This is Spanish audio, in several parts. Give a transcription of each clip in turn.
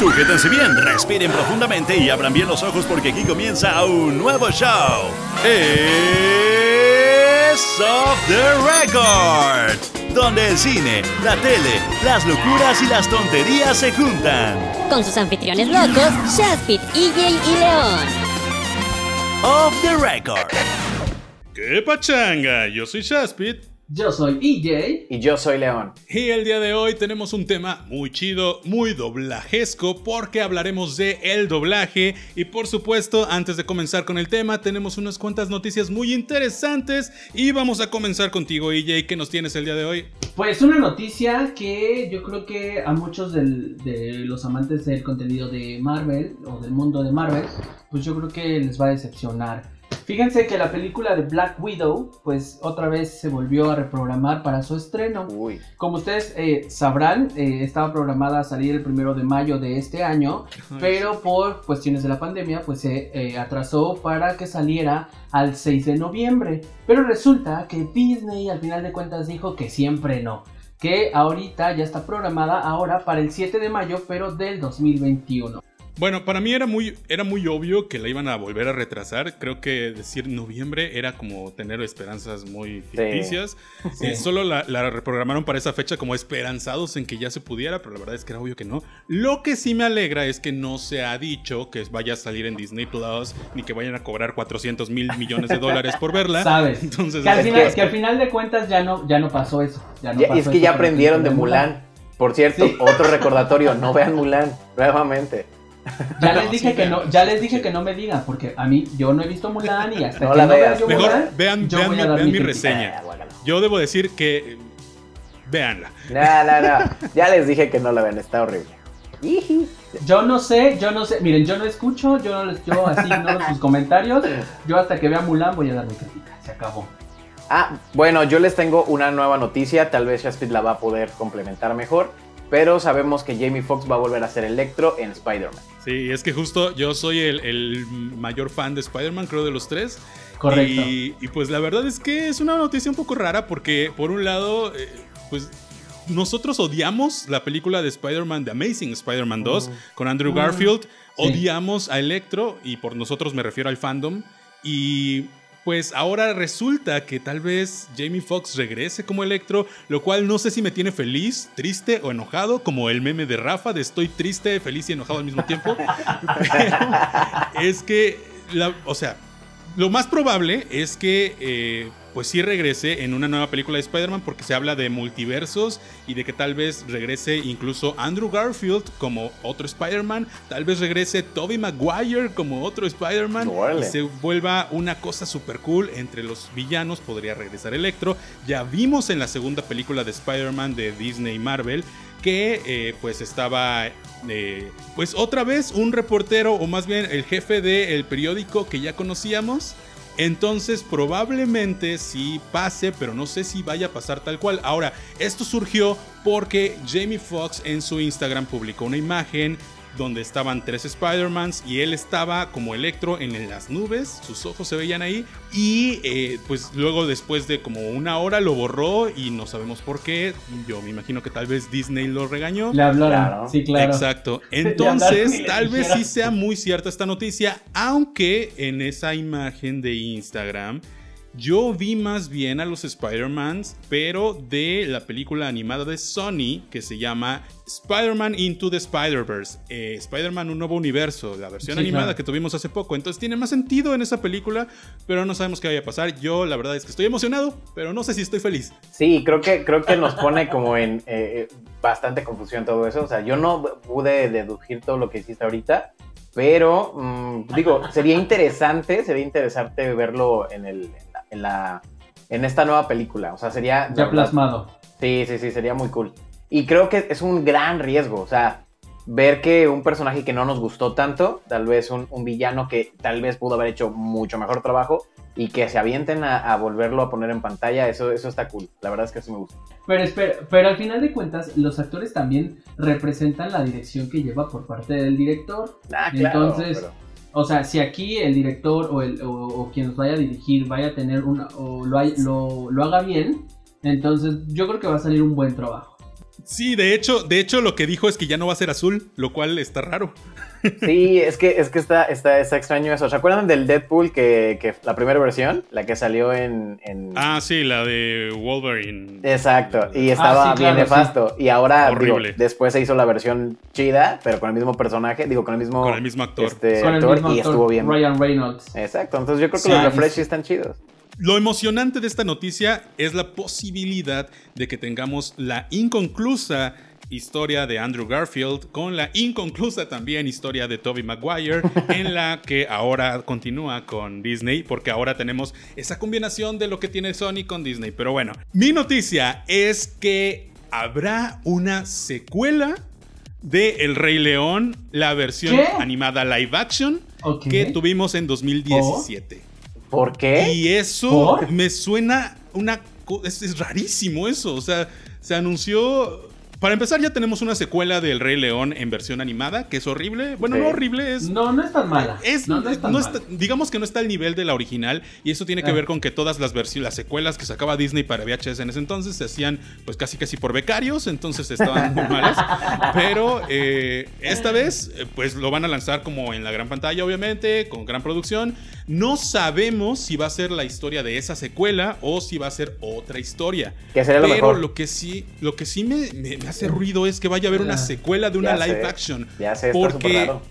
Sujétense bien, respiren profundamente y abran bien los ojos porque aquí comienza un nuevo show. Es Off the Record, donde el cine, la tele, las locuras y las tonterías se juntan. Con sus anfitriones locos, Shaspit, EJ y León. Off the Record. ¡Qué pachanga! Yo soy Shaspit. Yo soy EJ. Y yo soy León. Y el día de hoy tenemos un tema muy chido, muy doblajesco, porque hablaremos de el doblaje. Y por supuesto, antes de comenzar con el tema, tenemos unas cuantas noticias muy interesantes. Y vamos a comenzar contigo, EJ. ¿Qué nos tienes el día de hoy? Pues una noticia que yo creo que a muchos del- de los amantes del contenido de Marvel o del mundo de Marvel, pues yo creo que les va a decepcionar. Fíjense que la película de Black Widow, pues otra vez se volvió a reprogramar para su estreno. Uy. Como ustedes eh, sabrán, eh, estaba programada a salir el primero de mayo de este año, pero por cuestiones de la pandemia, pues se eh, atrasó para que saliera al 6 de noviembre. Pero resulta que Disney al final de cuentas dijo que siempre no. Que ahorita ya está programada ahora para el 7 de mayo, pero del 2021. Bueno, para mí era muy, era muy obvio que la iban a volver a retrasar. Creo que decir noviembre era como tener esperanzas muy ficticias. Sí. Eh, solo la, la reprogramaron para esa fecha como esperanzados en que ya se pudiera, pero la verdad es que era obvio que no. Lo que sí me alegra es que no se ha dicho que vaya a salir en Disney Plus ni que vayan a cobrar 400 mil millones de dólares por verla. ¿Sabes? Entonces, Que al, final, que- que al final de cuentas ya no, ya no pasó eso. Ya no Ya- pasó es que eso ya aprendieron de Mulan. Por cierto, Sí. otro recordatorio, no vean Mulan, nuevamente. Ya No, les dije sí, que vean. no, ya les dije que no me digan, porque a mí yo no he visto Mulan y hasta No que la no vea veas. yo Mejor Mulan, vean, yo vean voy mi, a dar vean mi crítica. reseña. Ah, guácala. Yo debo decir que. eh, Véanla. No, no, no. Ya les dije que no la vean, está horrible. Yo no sé, yo no sé, miren, yo no escucho, yo no les, yo así ignoro sus comentarios, yo hasta que vea Mulan voy a dar mi crítica, se acabó. Ah, bueno, yo les tengo una nueva noticia. Tal vez Shaspit la va a poder complementar mejor. Pero sabemos que Jamie Foxx va a volver a ser Electro en Spider-Man. Sí, es que justo yo soy el, el mayor fan de Spider-Man, creo, de los tres. Correcto. Y, y, pues la verdad es que es una noticia un poco rara porque, por un lado, eh, pues nosotros odiamos la película de Spider-Man, de Amazing Spider-Man 2, con Andrew Mm. Garfield. Sí. Odiamos a Electro, y por nosotros me refiero al fandom. Y pues ahora resulta que tal vez Jamie Foxx regrese como Electro, lo cual no sé si me tiene feliz, triste o enojado, como el meme de Rafa de estoy triste, feliz y enojado al mismo tiempo. Pero es que, la- o sea, lo más probable es que, eh, pues sí regrese en una nueva película de Spider-Man porque se habla de multiversos y de que tal vez regrese incluso Andrew Garfield como otro Spider-Man, tal vez regrese Tobey Maguire como otro Spider-Man y se vuelva una cosa super cool entre los villanos, podría regresar Electro. Ya vimos en la segunda película de Spider-Man de Disney y Marvel que eh, pues estaba eh, pues otra vez un reportero o más bien el jefe del periódico que ya conocíamos. Entonces probablemente sí pase, pero no sé si vaya a pasar tal cual. Ahora, esto surgió porque Jamie Foxx en su Instagram publicó una imagen donde estaban tres Spider-Mans y él estaba como Electro en las nubes, sus ojos se veían ahí y eh, pues luego después de como una hora lo borró y no sabemos por qué, yo me imagino que tal vez Disney lo regañó. Le hablaron, Claro. sí, claro. Exacto. Entonces, tal vez sí sea muy cierta esta noticia, aunque en esa imagen de Instagram yo vi más bien a los Spider-Mans, pero de la película animada de Sony que se llama Spider-Man Into the Spider-Verse. Eh, Spider-Man Un Nuevo Universo, la versión Sí, animada claro. que tuvimos hace poco. Entonces tiene más sentido en esa película, pero no sabemos qué vaya a pasar. Yo la verdad es que estoy emocionado, pero no sé si estoy feliz. Sí, creo que, creo que nos pone como en eh, eh, bastante confusión todo eso. O sea, yo no pude deducir todo lo que hiciste ahorita, pero mm, digo, sería interesante, sería interesante verlo en, el, en, la, en, esta nueva película. O sea, sería... Ya verdad, plasmado. Sí, sí, sí, sería muy cool. Y creo que es un gran riesgo, o sea, ver que un personaje que no nos gustó tanto, tal vez un, un villano que tal vez pudo haber hecho mucho mejor trabajo y que se avienten a, a volverlo a poner en pantalla, eso, eso está cool. La verdad es que eso me gusta. Pero, espera, pero al final de cuentas, los actores también representan la dirección que lleva por parte del director. Ah, claro. Entonces, pero- O sea, si aquí el director o, el, o, quien nos vaya a dirigir vaya a tener una, o lo, hay- lo, lo haga bien, entonces yo creo que va a salir un buen trabajo. Sí, de hecho, de hecho lo que dijo es que ya no va a ser azul, lo cual está raro. Sí, es que, es que está, está, está extraño eso. ¿Se acuerdan del Deadpool que, que la primera versión? La que salió en. en- Ah, sí, la de Wolverine. Exacto, y estaba Ah, sí, bien claro, nefasto. Y ahora, digo, después se hizo la versión chida, pero con el mismo personaje, digo, con el mismo, Con el mismo actor. este, Con el actor, mismo y estuvo bien. Ryan Reynolds. Exacto, entonces yo creo que Sí, los y- refresh sí están chidos. Lo emocionante de esta noticia es la posibilidad de que tengamos la inconclusa historia de Andrew Garfield con la inconclusa también historia de Tobey Maguire en la que ahora continúa con Disney porque ahora tenemos esa combinación de lo que tiene Sony con Disney. Pero bueno, mi noticia es que habrá una secuela de El Rey León, la versión ¿Qué? animada live action que tuvimos en 2017. ¿Por qué? Y eso ¿Por? me suena una... Es, es rarísimo eso. O sea, se anunció... Para empezar ya tenemos una secuela del Rey León en versión animada, que es horrible. Bueno, Sí. no horrible, es... No, no es tan mala. Es, no, no es tan no mala. está- digamos que no está al nivel de la original y eso tiene que Ah. ver con que todas las versiones, las secuelas que sacaba Disney para VHS en ese entonces se hacían pues casi casi por becarios, entonces estaban muy malas. Pero eh, esta vez eh, pues lo van a lanzar como en la gran pantalla obviamente, con gran producción. No sabemos si va a ser la historia de esa secuela o si va a ser otra historia. Que sería lo Pero mejor. lo que sí, lo que sí me, me- me hace ruido es que vaya a haber una Ah. secuela de una Ya live sé, action. Ya sé, está porque raro.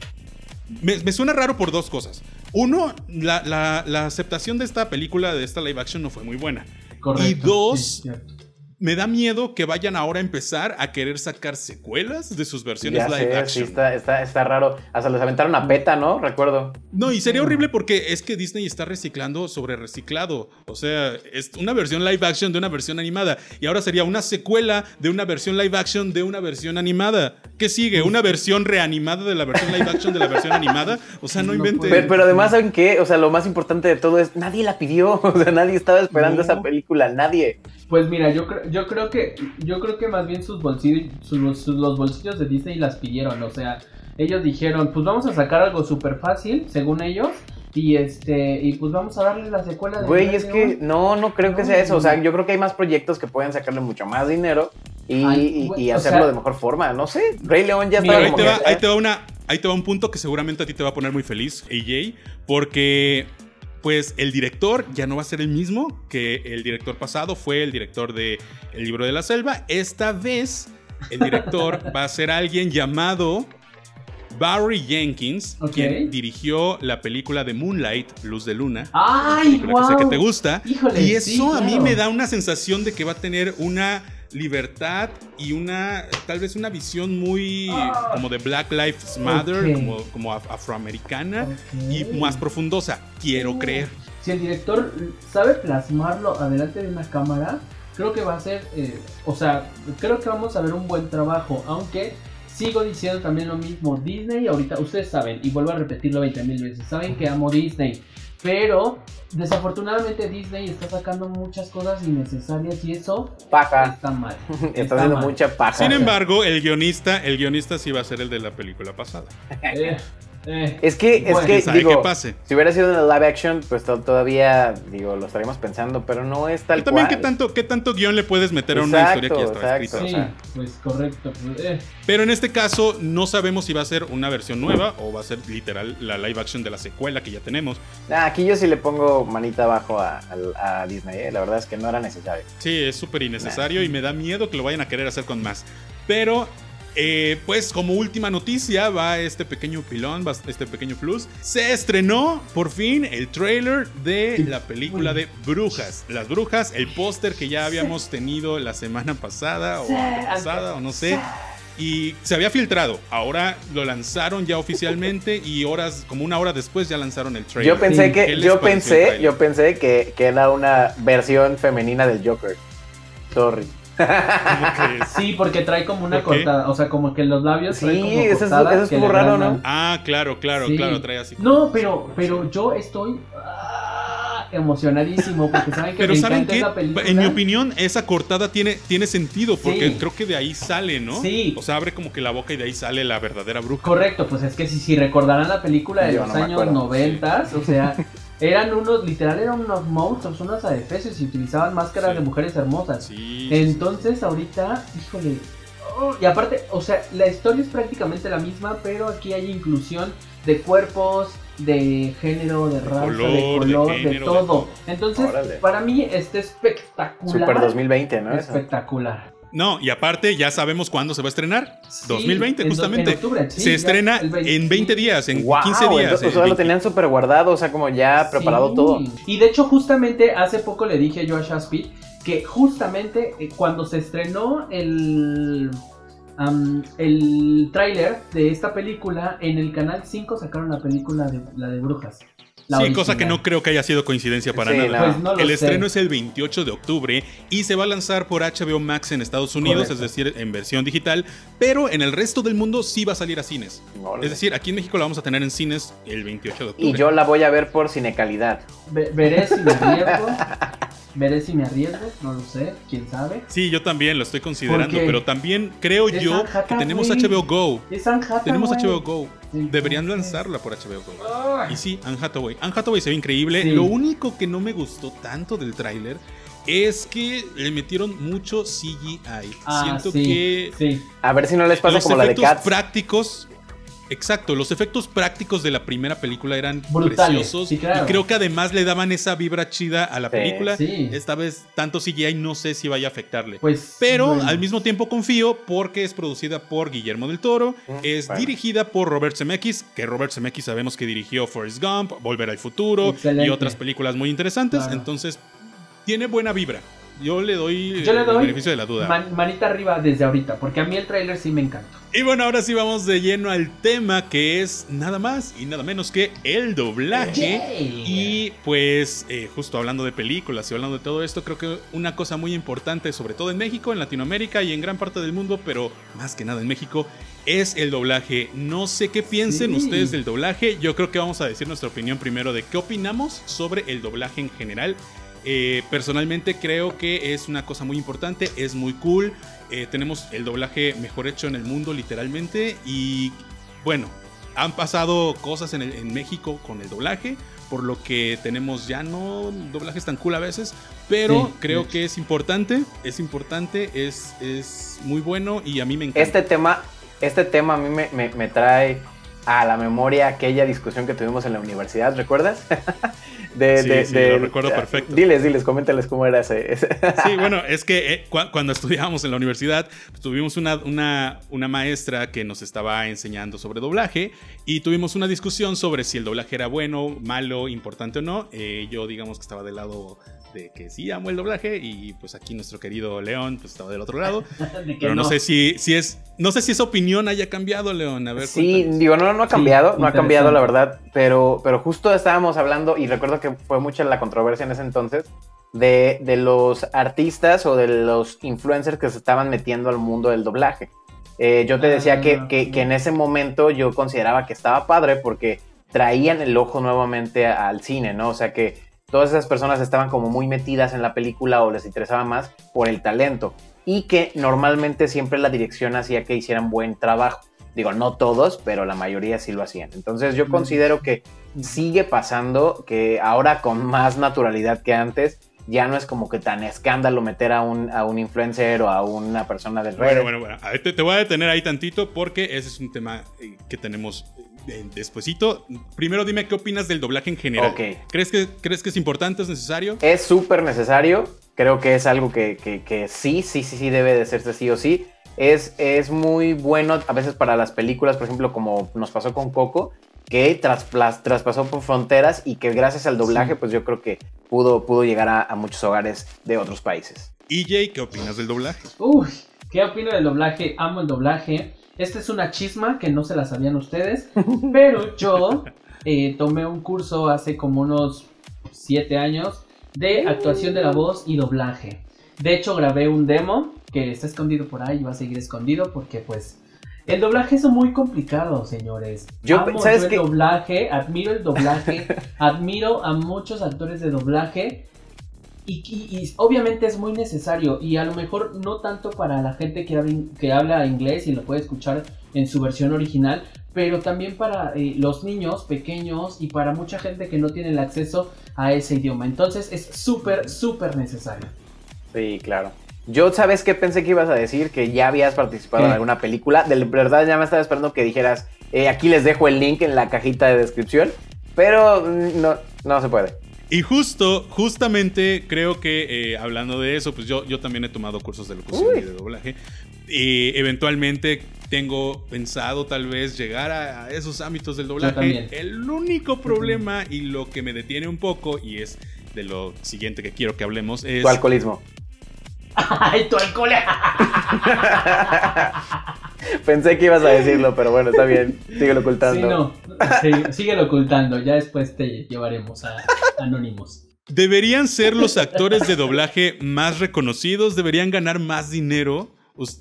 me, me suena raro por dos cosas. Uno, la, la- la aceptación de esta película, de esta live action, no fue muy buena. Correcto, y dos, sí. Me da miedo que vayan ahora a empezar a querer sacar secuelas de sus versiones Ya live sé, sí, action. está, está, está raro. Hasta les aventaron a PETA, ¿no? Recuerdo. No, y sería horrible porque es que Disney está reciclando sobre reciclado. O sea, es una versión live action de una versión animada. Y ahora sería una secuela de una versión live action de una versión animada. ¿Qué sigue? ¿Una versión reanimada de la versión live action de la versión animada? O sea, no No invente. puede. Pero, pero además, ¿saben qué? O sea, lo más importante de todo es, nadie la pidió. O sea, nadie estaba esperando No. esa película, nadie. Pues mira, yo creo, yo creo que, yo creo que más bien sus bolsillos, sus- sus- los bolsillos de Disney las pidieron, o sea, ellos dijeron, pues vamos a sacar algo súper fácil, según ellos, y este, y pues vamos a darle la secuela de Güey, es que no, no creo que No. sea eso. O sea, yo creo que hay más proyectos que pueden sacarle mucho más dinero y, Ay, y- güey, y o hacerlo sea- de mejor forma. No sé, Rey León ya Mira, estaba ahí que, ahí te va una. Ahí te va un punto que seguramente a ti te va a poner muy feliz, AJ, porque pues el director ya no va a ser el mismo que el director pasado, fue el director de El libro de la selva. Esta vez el director va a ser alguien llamado Barry Jenkins, Ok. quien dirigió la película de Moonlight, Luz de Luna. ¡Ay, película que sé que te gusta. Híjole, y eso sí, a mí me da una sensación de que va a tener una libertad y una tal vez una visión muy como de Black Lives Matter, como, como af- afroamericana y más profundosa. Quiero creer. Si el director sabe plasmarlo adelante de una cámara, creo que va a ser, eh, o sea, creo que vamos a ver un buen trabajo, aunque sigo diciendo también lo mismo, Disney ahorita, ustedes saben, y vuelvo a repetirlo 20 mil veces, saben que amo Disney, pero desafortunadamente Disney está sacando muchas cosas innecesarias y eso paja. está mal. Está haciendo mal. mucha paja. Sin embargo, el guionista, el guionista sí va a ser el de la película pasada. Eh, eh, Es que, es que, ¿Quién sabe digo, pase? si hubiera sido una live action, pues to- todavía, digo, lo estaríamos pensando, pero no es tal Y también cual. qué tanto, qué tanto guion le puedes meter a una historia que ya estaba exacto. escrita. sí, o sea. pues correcto. pues, eh. Pero en este caso no sabemos si va a ser una versión nueva o va a ser literal la live action de la secuela que ya tenemos. Ah, aquí yo sí le pongo manita abajo a, a- a Disney, ¿eh? la verdad es que no era necesario. Sí, es súper innecesario y me da miedo que lo vayan a querer hacer con más. Pero, eh, pues como última noticia va este pequeño pilón, va este pequeño plus. Se estrenó por fin el trailer de la película de Brujas. Las Brujas, el póster que ya habíamos tenido la semana pasada o pasada o no sé. Y se había filtrado. Ahora lo lanzaron ya oficialmente y horas, como una hora después ya lanzaron el trailer. Yo pensé Sí. ¿Qué que, yo pensé, yo pensé que, que era una versión femenina del Joker. Sorry. Que- Sí, porque trae como una cortada, o sea, como que los labios Sí, traen como eso es- eso que estuvo raro. ¿no? Ah, claro, claro, Sí. claro, trae así. No, pero, pero yo estoy ah, emocionadísimo porque saben que Pero me ¿saben encanta qué? esa película. En mi opinión, esa cortada tiene, tiene sentido, porque Sí. creo que de ahí sale, ¿no? Sí. O sea, abre como que la boca y de ahí sale la verdadera bruja. Correcto, pues es que si, si recordarán la película de Yo los no años noventas, o sea, eran unos, literal eran unos monstruos, unos adefesios y utilizaban máscaras Sí. de mujeres hermosas. Sí. sí, Entonces ahorita, híjole, oh, y aparte, o sea, la historia es prácticamente la misma, pero aquí hay inclusión de cuerpos, de género, de raza, de color, de color, de, género, de todo. todo. Entonces, Órale. para mí está espectacular. Super 2020, ¿no? Eso. Espectacular. No, y aparte ya sabemos cuándo se va a estrenar. Sí, 2020, en do- justamente. en octubre, sí, se estrena el 20, en 20 sí. días, en Wow, 15 días. entonces, o sea, lo 20. tenían súper guardado, o sea, como ya preparado Sí. todo. Y de hecho, justamente hace poco le dije yo a Shaspit que justamente eh, cuando se estrenó el, am, el tráiler de esta película, en el canal 5 sacaron la película de la de brujas. La Sí, original. cosa que no creo que haya sido coincidencia para Sí, nada. no. Pues no el sé. estreno es el 28 de octubre y se va a lanzar por HBO Max en Estados Unidos, Correcto. es decir, en versión digital, pero en el resto del mundo sí va a salir a cines. Es decir, aquí en México la vamos a tener en cines el 28 de octubre. Y yo la voy a ver por cinecalidad. Ve- veré si me arriesgo. veré si me arriesgo, no lo sé, quién sabe. Sí, yo también lo estoy considerando, pero también creo es yo que tenemos HBO Go. Es. Tenemos HBO Go. Deberían lanzarla por HBO Go. Y sí, Anne Hathaway. Anne Hathaway se ve increíble. Sí. Lo único que no me gustó tanto del tráiler es que le metieron mucho CGI. Ah, Siento sí, que Sí. A ver si no les pasa los como la de efectos Cats. prácticos. Exacto, los efectos prácticos de la primera película eran Brutales, preciosos sí, claro. y creo que además le daban esa vibra chida a la Sí, película. sí. Esta vez tanto CGI no sé si vaya a afectarle. Pues. Pero bueno. al mismo tiempo confío porque es producida por Guillermo del Toro, Mm, es bueno. dirigida por Robert Zemeckis, que Robert Zemeckis sabemos que dirigió Forrest Gump, Volver al Futuro Excelente. y otras películas muy interesantes, Claro. entonces tiene buena vibra. Yo le doy, Yo le el doy beneficio de la duda. Man- manita arriba desde ahorita, porque a mí el tráiler sí me encantó. Y bueno, ahora sí vamos de lleno al tema que es nada más y nada menos que el doblaje. Y pues eh, justo hablando de películas y hablando de todo esto, creo que una cosa muy importante, sobre todo en México, en Latinoamérica y en gran parte del mundo, pero más que nada en México, es el doblaje. No sé qué piensen Sí. ustedes del doblaje. Yo creo que vamos a decir nuestra opinión primero de qué opinamos sobre el doblaje en general. Eh, personalmente creo que es una cosa muy importante, es muy cool. Eh, tenemos el doblaje mejor hecho en el mundo literalmente y bueno, han pasado cosas en, el- en México con el doblaje, por lo que tenemos ya no doblajes tan cool a veces, pero Sí, creo que es importante, es importante, es, es muy bueno y a mí me encanta. Este tema, este tema a mí me, me- me trae a la memoria aquella discusión que tuvimos en la universidad, ¿recuerdas? de, Sí, sí, lo recuerdo perfecto. Diles, diles, coméntales cómo era ese. ese- Sí, bueno, es que eh, cu- cuando estudiábamos en la universidad, pues, tuvimos una, una, una maestra que nos estaba enseñando sobre doblaje y tuvimos una discusión sobre si el doblaje era bueno, malo, importante o no. Eh, yo digamos que estaba del lado de que sí amo el doblaje y pues aquí nuestro querido León pues estaba del otro lado. De Pero no, sé si, si es, no sé si esa opinión haya cambiado, León. A ver, Sí, cuéntanos. digo, no, no ha Sí, cambiado, no ha cambiado la verdad, pero, pero justo estábamos hablando, y recuerdo que fue mucha la controversia en ese entonces, de, de los artistas o de los influencers que se estaban metiendo al mundo del doblaje. Eh, yo te decía que, Ah, que- que en ese momento yo consideraba que estaba padre porque traían el ojo nuevamente al cine, ¿no? O sea que todas esas personas estaban como muy metidas en la película o les interesaba más por el talento y que normalmente siempre la dirección hacía que hicieran buen trabajo. Digo, no todos, pero la mayoría sí lo hacían. Entonces yo considero que sigue pasando que ahora con más naturalidad que antes ya no es como que tan escándalo meter a un, a un influencer o a una persona del Bueno, redes. bueno, bueno. A ver, te, te voy a detener ahí tantito porque ese es un tema eh, que tenemos eh, despuesito. Primero dime qué opinas del doblaje en general. ¿Crees que, ¿Crees que es importante, es necesario? Es súper necesario. Creo que es algo que, que- que sí, sí, sí, sí debe de hacerse sí o sí. Es, es muy bueno a veces para las películas, por ejemplo, como nos pasó con Coco, que traspasó por fronteras y que gracias al doblaje, Sí. pues yo creo que pudo, pudo llegar a, a muchos hogares de otros países. EJ, ¿qué opinas del doblaje? Uy, ¿qué opino del doblaje? Amo el doblaje. Esta es una chisma que no se la sabían ustedes, pero yo eh, tomé un curso hace como unos 7 años de actuación de la voz y doblaje. De hecho, grabé un demo que está escondido por ahí y va a seguir escondido porque pues el doblaje es muy complicado, señores. Yo, Amo ¿sabes yo el doblaje, admiro el doblaje, admiro a muchos actores de doblaje y, y- y obviamente es muy necesario y a lo mejor no tanto para la gente que habla, que habla inglés y lo puede escuchar en su versión original, pero también para eh, los niños pequeños y para mucha gente que no tiene el acceso a ese idioma. Entonces es súper, súper necesario. Sí, claro. Yo, ¿sabes qué pensé que ibas a decir? Que ya habías participado ¿Qué? en alguna película. De verdad, ya me estaba esperando que dijeras, eh, aquí les dejo el link en la cajita de descripción. Pero mm, no, no se puede. Y justo, justamente creo que eh, hablando de eso, pues yo, yo también he tomado cursos de locución Uy. y de doblaje. Y eventualmente tengo pensado tal vez llegar a, a esos ámbitos del doblaje. El único problema y lo que me detiene un poco, y es de lo siguiente que quiero que hablemos, es... Tu alcoholismo. Ay, tu alcohol. Pensé que ibas a decirlo, pero bueno, está bien. Síguelo ocultando. Sí, no. Sí, síguelo ocultando. Ya después te llevaremos a Anónimos. Deberían ser los actores de doblaje más reconocidos, deberían ganar más dinero.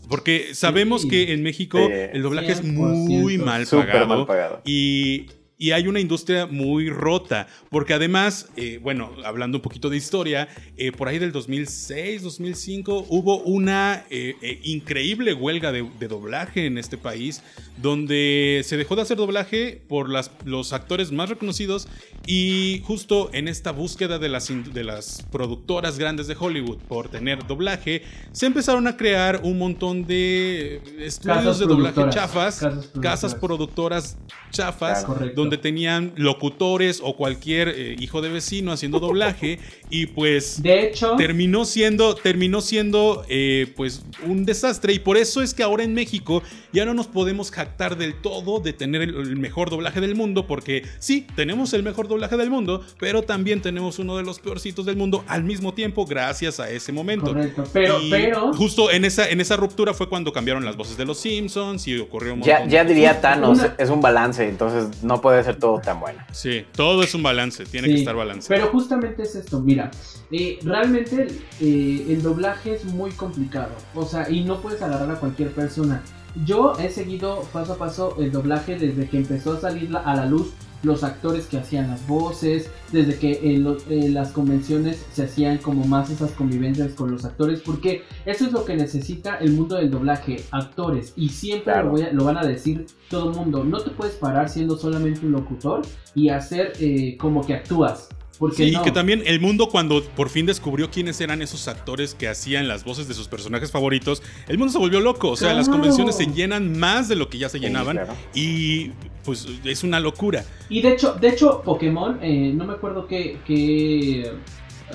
Porque sabemos Sí. que en México Sí. el doblaje es 100%. muy mal Súper pagado. mal pagado. Y, y hay una industria muy rota, porque además, eh, bueno, hablando un poquito de historia, eh, por ahí del 2006, 2005, hubo una eh, increíble huelga de, de doblaje en este país, donde se dejó de hacer doblaje por las, los actores más reconocidos y justo en esta búsqueda de las, de las productoras grandes de Hollywood por tener doblaje, se empezaron a crear un montón de estudios Casas de doblaje chafas, Casas productoras. casas productoras chafas, Claro. Correcto. Donde tenían locutores o cualquier eh, hijo de vecino haciendo doblaje y pues De hecho, terminó siendo terminó siendo eh, pues un desastre y por eso es que ahora en México ya no nos podemos jactar del todo de tener el, el mejor doblaje del mundo porque sí tenemos el mejor doblaje del mundo pero también tenemos uno de los peorcitos del mundo al mismo tiempo gracias a ese momento correcto. Pero, Y pero. justo en esa en esa ruptura fue cuando cambiaron las voces de los Simpsons y ocurrió un Ya, montón ya diría Thanos, Una- es un balance, entonces no puede ser todo tan bueno. Sí, todo es un balance, tiene que estar balanceado. Pero justamente es esto, mira, eh, realmente eh, el doblaje es muy complicado, o sea, y no puedes agarrar a cualquier persona. Yo he seguido paso a paso el doblaje desde que empezó a salir la- a la luz los actores que hacían las voces, desde que en, lo- en las convenciones se hacían como más esas convivencias con los actores, porque eso es lo que necesita el mundo del doblaje, actores, y siempre Claro. lo, voy a- lo van a decir todo el mundo, no te puedes parar siendo solamente un locutor y hacer eh, como que actúas. Porque Sí, no. que también el mundo cuando por fin descubrió quiénes eran esos actores que hacían las voces de sus personajes favoritos, el mundo se volvió loco. O sea, las convenciones se llenan más de lo que ya se Sí, llenaban claro. y pues es una locura. Y de hecho, de hecho Pokémon, eh, no me acuerdo qué, qué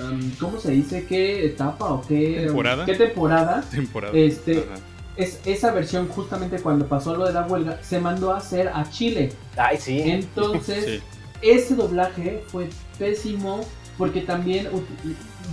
um, ¿cómo se dice? ¿Qué etapa o qué ¿Temporada? ¿Qué temporada? Temporada. Este, Ajá. Es, esa versión justamente cuando pasó lo de la huelga se mandó a hacer a Chile. Ay, sí. Entonces, Sí. ese doblaje fue pésimo porque también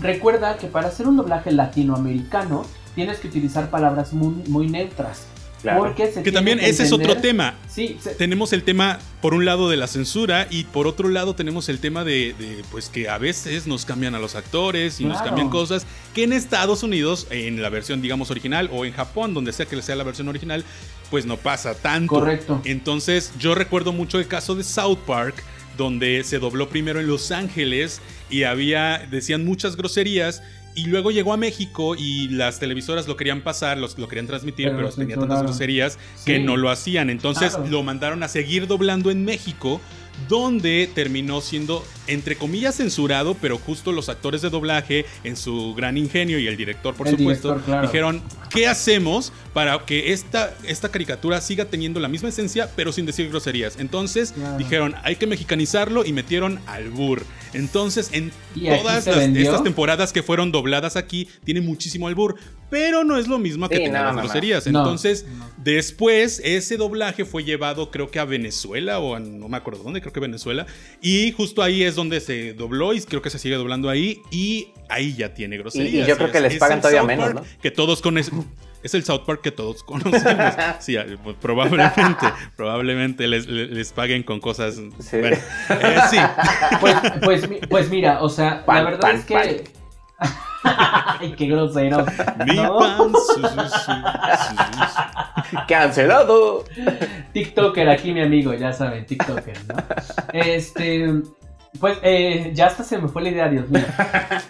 recuerda que para hacer un doblaje latinoamericano tienes que utilizar palabras muy, muy neutras. Claro. Porque se Que también que ese es otro tema. Sí, se- Tenemos el tema, por un lado, de la censura y por otro lado tenemos el tema de, de, pues que a veces nos cambian a los actores y nos cambian cosas que en Estados Unidos, en la versión, digamos, original o en Japón, donde sea que sea la versión original, pues no pasa tanto. correcto. Entonces, yo recuerdo mucho el caso de South Park, donde se dobló primero en Los Ángeles y había, decían muchas groserías. Y luego llegó a México y las televisoras lo querían pasar, los, lo querían transmitir, Pero tenía tantas groserías que no lo hacían. Entonces Claro. lo mandaron a seguir doblando en México, donde terminó siendo, entre comillas, censurado, pero justo los actores de doblaje, en su gran ingenio y el director, por El supuesto, director, claro. dijeron, ¿qué hacemos para que esta, esta caricatura siga teniendo la misma esencia, pero sin decir groserías? Entonces Claro. dijeron, hay que mexicanizarlo y metieron albur. Entonces, en Y todas las- estas temporadas que fueron dobladas aquí, tiene muchísimo albur, pero no es lo mismo que Sí, tener no, las groserías. No, Entonces, no. Después, ese doblaje fue llevado, creo que a Venezuela o a, no me acuerdo dónde, creo que Venezuela. Y justo ahí es donde se dobló y creo que se sigue doblando ahí. Y ahí ya tiene groserías. Y- y yo creo Es- que les es pagan todavía menos, ¿no? Que todos conocen. Es el South Park que todos conocemos. Sí, ah, pues, probablemente, probablemente les, les- les paguen con cosas. Sí. Bueno, eh, sí. Pues, pues, pues mira, o sea, Pan, la verdad pan, es que. Ay, qué grosero. Mi ¿no? pan, su, su, su, su, su. ¡Cancelado! TikToker, aquí mi amigo, ya saben, TikToker, ¿no? Este. Pues eh, ya hasta se me fue la idea, Dios mío.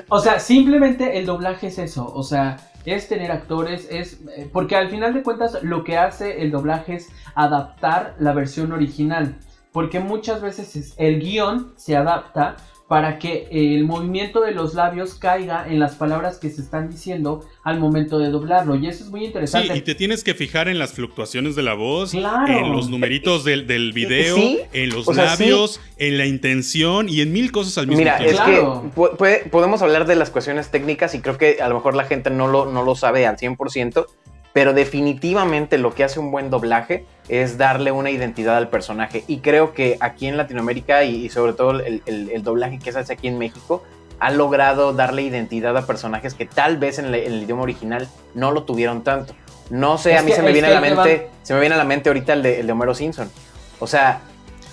O sea, simplemente el doblaje es eso. O sea, es tener actores, es. eh, Porque al final de cuentas, lo que hace el doblaje es adaptar la versión original. Porque muchas veces es- el guion se adapta para que el movimiento de los labios caiga en las palabras que se están diciendo al momento de doblarlo. Y eso es muy interesante. Sí, y te tienes que fijar en las fluctuaciones de la voz, Claro. en los numeritos del, del video, Sí, en los o sea, labios, en la intención y en mil cosas al mismo Mira, tiempo. es Claro. que puede- podemos hablar de las cuestiones técnicas y creo que a lo mejor la gente no lo, no lo sabe al 100%, pero definitivamente lo que hace un buen doblaje es darle una identidad al personaje. Y creo que aquí en Latinoamérica y, y sobre todo el, el- el doblaje que se hace aquí en México ha logrado darle identidad a personajes que tal vez en, el- en el idioma original no lo tuvieron tanto. No sé, Es a mí que- se me viene a la mente, se me viene a la mente ahorita el de, el de Homero Simpson. O sea,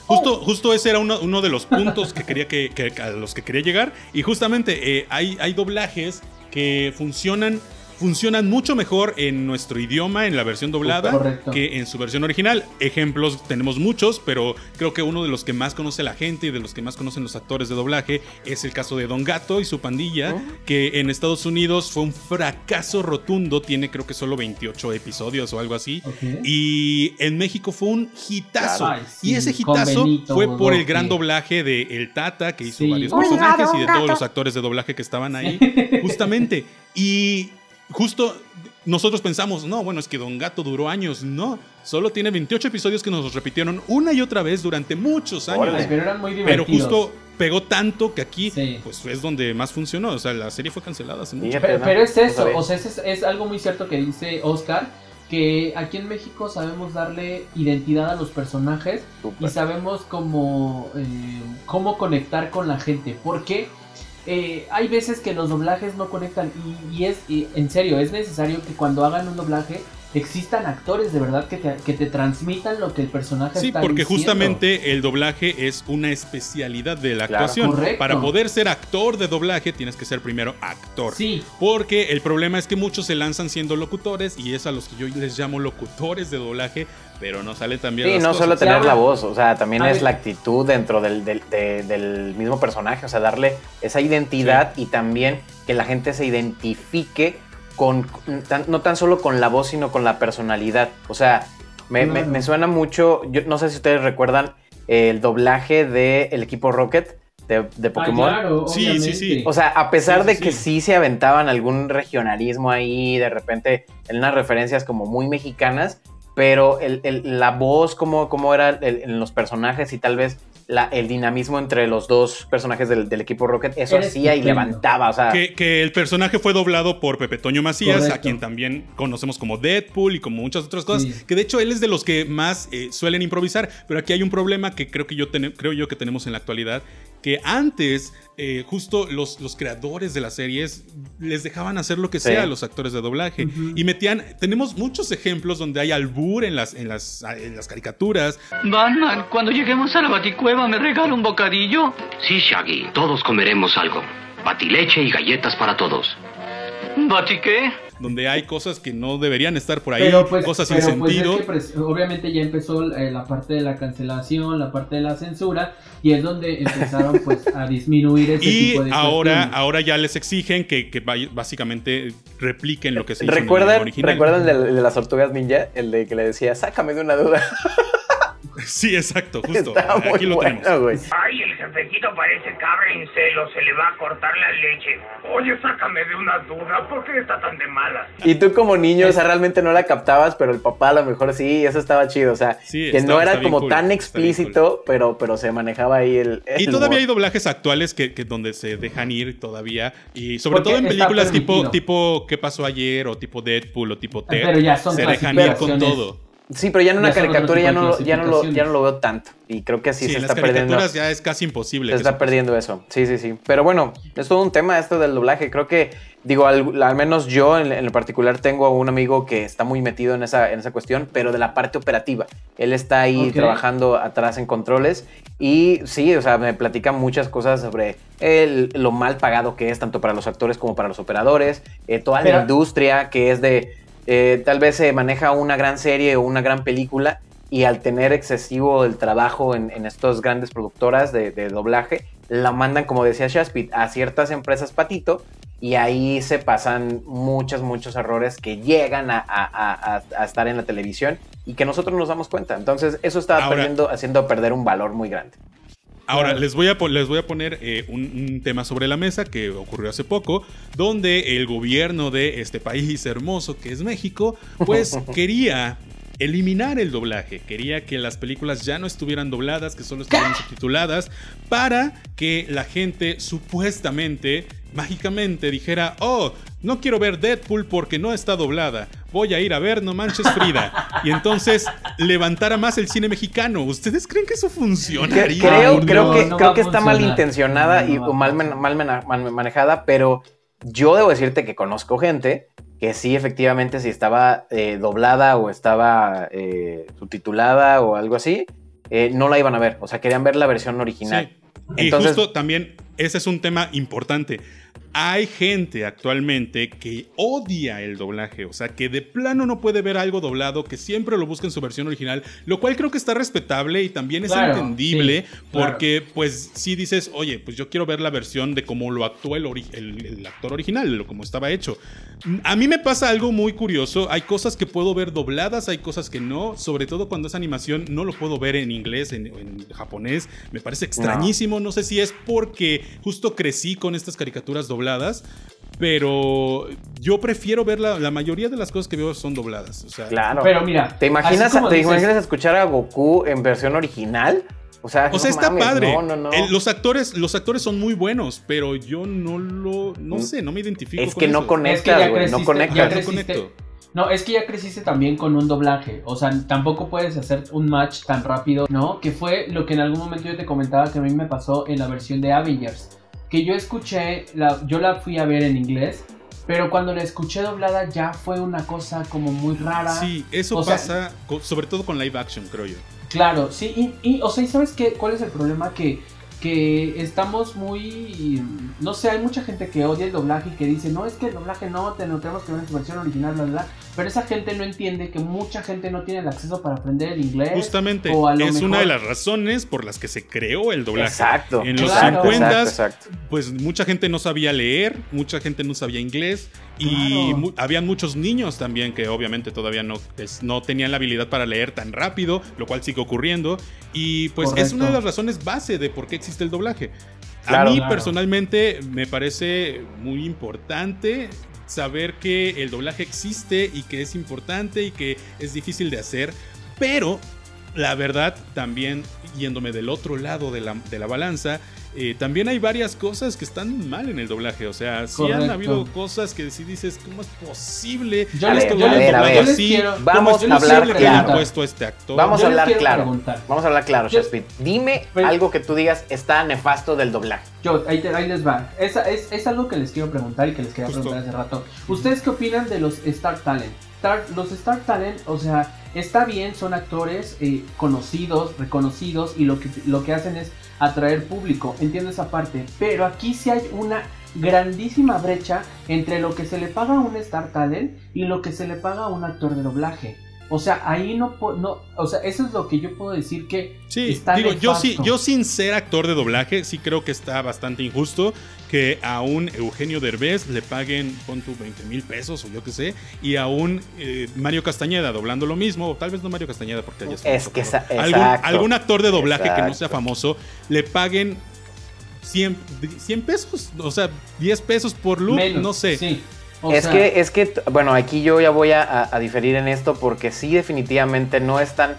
Justo, justo ese era uno, uno de los puntos que quería que, que- a los que quería llegar. Y justamente eh, hay, hay doblajes que funcionan, funcionan mucho mejor en nuestro idioma, en la versión doblada, Correcto. que en su versión original. Ejemplos tenemos muchos, pero creo que uno de los que más conoce la gente y de los que más conocen los actores de doblaje es el caso de Don Gato y su pandilla, Oh. que en Estados Unidos fue un fracaso rotundo. Tiene creo que solo 28 episodios o algo así. Y en México fue un hitazo. Sí, y ese hitazo Benito fue por el gran doblaje de El Tata, que hizo Sí. varios personajes y de todos los actores de doblaje que estaban ahí, justamente. Y justo nosotros pensamos, no, bueno, es que Don Gato duró años. No, solo tiene 28 episodios que nos repitieron una y otra vez durante muchos años. Órale. Pero eran muy Pero divertidos. justo pegó tanto que aquí, Sí. pues es donde más funcionó. O sea, la serie fue cancelada hace mucho. Pero, pero es eso, o sea, es, es- algo muy cierto que dice Oscar, que aquí en México sabemos darle identidad a los personajes y sabemos cómo, eh, cómo conectar con la gente. Porque eh, hay veces que los doblajes no conectan y, y es, y en serio, es necesario que cuando hagan un doblaje existan actores de verdad que te, que te transmitan lo que el personaje Sí, está porque diciendo. justamente el doblaje es una especialidad de la Claro. actuación. Correcto. Para poder ser actor de doblaje tienes que ser primero actor. Sí, Porque el problema es que muchos se lanzan siendo locutores y es a los que yo les llamo locutores de doblaje, pero no salen también Sí, las no cosas. solo tener la voz, o sea, también es la actitud dentro del, del- de- del mismo personaje, o sea, darle esa identidad y también que la gente se identifique con, tan- no tan solo con la voz, sino con la personalidad. O sea, me, me- suena mucho, yo no sé si ustedes recuerdan el doblaje del equipo Rocket de, de Ah, Pokémon. claro, Sí, sí, sí. O sea, a pesar Sí, sí, de que sí. sí se aventaban algún regionalismo ahí, de repente en unas referencias como muy mexicanas, pero el- el- la voz, como, como era el- en los personajes y tal vez la- el dinamismo entre los dos personajes del, del equipo Rocket, eso Era hacía y levantaba, o sea, Que, que el personaje fue doblado por Pepe Toño Macías, Correcto. a quien también conocemos como Deadpool y como muchas otras cosas. Sí. Que de hecho él es de los que más eh, suelen improvisar. Pero aquí hay un problema que creo que yo creo yo que tenemos en la actualidad. Que antes, eh, justo los, los creadores de las series les dejaban hacer lo que Sí. sea a los actores de doblaje. Ujú. Y metían. Tenemos muchos ejemplos donde hay albur en las, en las, en las caricaturas. Batman, cuando lleguemos a la baticueva, ¿me regala un bocadillo? Sí, Shaggy, todos comeremos algo. Patileche y galletas para todos. ¿Bati qué? Donde hay cosas que no deberían estar por ahí, Pero pues, cosas pero sin pues es sentido. que pres- obviamente ya empezó eh, la parte de la cancelación, la parte de la censura, y es donde empezaron pues a disminuir ese Y tipo de ahora, cuestiones. ahora ya les exigen que, que básicamente repliquen lo que se hizo en el ¿recuerdan, original. ¿recuerdan el de, el de las tortugas ninja? El de que le decía, sácame de una duda. Sí, exacto, justo. Está muy Aquí lo bueno, tenemos. Ay, el jefecito parece cabra en celo, se le va a cortar la leche. Oye, sácame de una duda, ¿por qué está tan de malas? Y tú como niño, o sea, realmente no la captabas, pero el papá a lo mejor sí, eso estaba chido, o sea, Sí, que está- no era como cool, tan explícito, pero, pero se manejaba ahí el... Y el todavía humor. hay doblajes actuales que, que donde se dejan ir todavía. Y sobre Porque todo en películas tipo, permitido. tipo ¿Qué pasó ayer? o tipo Deadpool o tipo Ted. Pero ya son se dejan ir con todo. Sí, pero ya en una caricatura ya no, ya, no lo, ya no lo veo tanto. Y creo que sí, Sí, se en está las perdiendo. caricaturas ya es casi imposible. Se está eso pase. perdiendo eso. Sí, sí, sí. Pero bueno, es todo un tema esto del doblaje. Creo que, digo, al, al menos yo en, en lo particular tengo un amigo que está muy metido en esa, en esa cuestión, pero de la parte operativa. Él está ahí trabajando atrás en controles y sí, o sea, me platica muchas cosas sobre el- lo mal pagado que es tanto para los actores como para los operadores, eh, toda Pero- la industria que es de, eh, tal vez se maneja una gran serie o una gran película y al tener excesivo el trabajo en, en estas grandes productoras de, de doblaje, la mandan, como decía Shaspit, a ciertas empresas patito y ahí se pasan muchos, muchos errores que llegan a, a- a- a- a estar en la televisión y que nosotros nos damos cuenta. Entonces, eso está Ahora- perdiendo, haciendo perder un valor muy grande. Ahora, les, voy a, les voy a poner eh, un, un tema sobre la mesa que ocurrió hace poco, donde el gobierno de este país hermoso que es México, pues quería eliminar el doblaje, quería que las películas ya no estuvieran dobladas, que solo estuvieran subtituladas, para que la gente supuestamente, mágicamente dijera, oh, no quiero ver Deadpool porque no está doblada, voy a ir a ver No Manches Frida. Y entonces levantara más el cine mexicano. ¿Ustedes creen que eso funcionaría? creo, creo que, no creo que a está mal intencionada No, y no mal, mal manejada, pero yo debo decirte que conozco gente que sí, efectivamente, si estaba eh, doblada o estaba eh, subtitulada o algo así, eh, no la iban a ver. O sea, querían ver la versión original. Sí. Y Entonces- justo también, ese es un tema importante. Hay gente actualmente que odia el doblaje, o sea, que de plano no puede ver algo doblado, que siempre lo busca en su versión original, lo cual creo que está respetable y también es Claro, entendible, sí, claro. porque pues si dices, oye, pues yo quiero ver la versión de cómo lo actuó el, ori- el- el actor original, lo como estaba hecho. A mí me pasa algo muy curioso, hay cosas que puedo ver dobladas, hay cosas que no, sobre todo cuando es animación, no lo puedo ver en inglés, en, en japonés, me parece extrañísimo, no sé si es porque justo crecí con estas caricaturas dobladas, pero yo prefiero ver la, la mayoría de las cosas que veo son dobladas. O sea, Claro. Pero mira, ¿Te imaginas, ¿te dices- imaginas escuchar a Goku en versión original? O sea, O sea, no está mames, padre. No, no, no. El- los, actores, los actores son muy buenos, pero yo no lo. No sé, no me identifico. es con que no eso. conectas, Es que. No creciste, conectas. ya conecto. No, es que ya creciste también con un doblaje. O sea, tampoco puedes hacer un match tan rápido, ¿no? Que fue lo que en algún momento yo te comentaba que a mí me pasó en la versión de Avengers. Que yo escuché, la, yo la fui a ver en inglés, pero cuando la escuché doblada ya fue una cosa como muy rara. Sí, eso O pasa sobre todo con live action, creo yo. Claro, sí, y, y, o sea, ¿y sabes qué? ¿Cuál es el problema? Que, que estamos muy, no sé, hay mucha gente que odia el doblaje y que dice, no, es que el doblaje no, te lo tenemos que ver en su versión original, bla, bla, bla", pero esa gente no entiende que mucha gente no tiene el acceso para aprender el inglés. Justamente, o a lo es una de las razones por las que se creó el doblaje. Exacto. En los Claro. 50 Exacto, exacto. pues mucha gente no sabía leer, mucha gente no sabía inglés y Claro. mu- habían muchos niños también que obviamente todavía no, es- no tenían la habilidad para leer tan rápido, lo cual sigue ocurriendo y pues es una de las razones base de por qué existe el doblaje. Claro. A mí Claro. personalmente me parece muy importante saber que el doblaje existe y que es importante y que es difícil de hacer, pero la verdad también yéndome del otro lado de la, de la balanza, eh, también hay varias cosas que están mal en el doblaje, o sea, sí han Correcto. habido cosas que si dices, ¿cómo es posible? Yo esto Vamos es a hablar claro. puesto a este actor? Vamos a hablar claro. preguntar. Vamos a hablar claro, Yo-. Dime Pero- algo que tú digas está nefasto del doblaje. Yo, ahí, te- ahí les va. Esa, es, es algo que les quiero preguntar y que les quería Justo. preguntar hace rato. ¿Ustedes qué opinan de los Star Talent? Star- los Star Talent, o sea, está bien, son actores eh, conocidos, reconocidos y lo que, lo que hacen es atraer público. Entiendo esa parte. Pero aquí sí hay una grandísima brecha entre lo que se le paga a un Star Talent y lo que se le paga a un actor de doblaje. O sea, ahí no, no, o sea, eso es lo que yo puedo decir que Sí, está digo, yo sí, yo sin ser actor de doblaje, sí creo que está bastante injusto que a un Eugenio Derbez le paguen, pon tu 20 mil pesos o yo qué sé, y a un eh, Mario Castañeda doblando lo mismo, o tal vez no Mario Castañeda porque ya es que esa- algún, exacto. algún actor de doblaje que no sea famoso, le paguen 100, 100 pesos, o sea, 10 pesos por look, menos, no sé. Sí. O es sea, que, es que, bueno, aquí yo ya voy a, a- a diferir en esto porque sí definitivamente no están,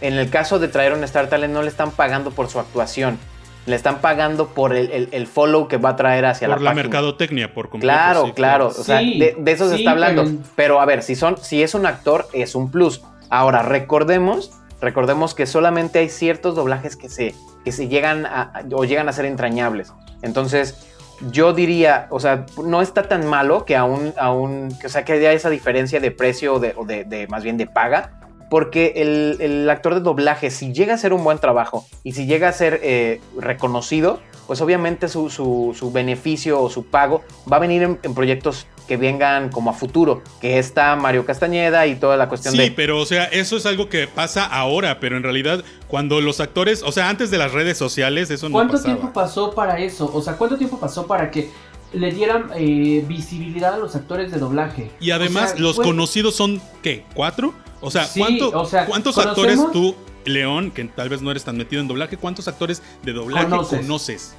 en el caso de traer un Star Talent no le están pagando por su actuación, le están pagando por el, el- el follow que va a traer hacia por la, la, página. mercadotecnia, por completo. Claro, sí, claro, o sea, Sí, de, de eso se está hablando. pero- Pero... a ver, si son, si es un actor, es un plus. Ahora, recordemos, recordemos que solamente hay ciertos doblajes que se, que se llegan a- o llegan a ser entrañables. Entonces, yo diría, o sea, no está tan malo que aún, aún, o sea, que haya esa diferencia de precio o de, o de- más bien de paga. Porque el, el actor de doblaje, si llega a hacer un buen trabajo y si llega a ser eh, reconocido, pues obviamente su, su- su beneficio o su pago va a venir en, en proyectos que vengan como a futuro, que está Mario Castañeda y toda la cuestión Sí, de... pero o sea, eso es algo que pasa ahora, pero en realidad cuando los actores, o sea, antes de las redes sociales, eso no ¿Cuánto pasaba. tiempo pasó para eso? O sea, ¿cuánto tiempo pasó para que le dieran eh, visibilidad a los actores de doblaje? Y además, O sea, los fue- conocidos son, ¿qué? ¿Cuatro? O sea, Sí, ¿cuánto- o sea, ¿cuántos conocemos- actores tú León, que tal vez no eres tan metido en doblaje, ¿cuántos actores de doblaje Conoces. conoces?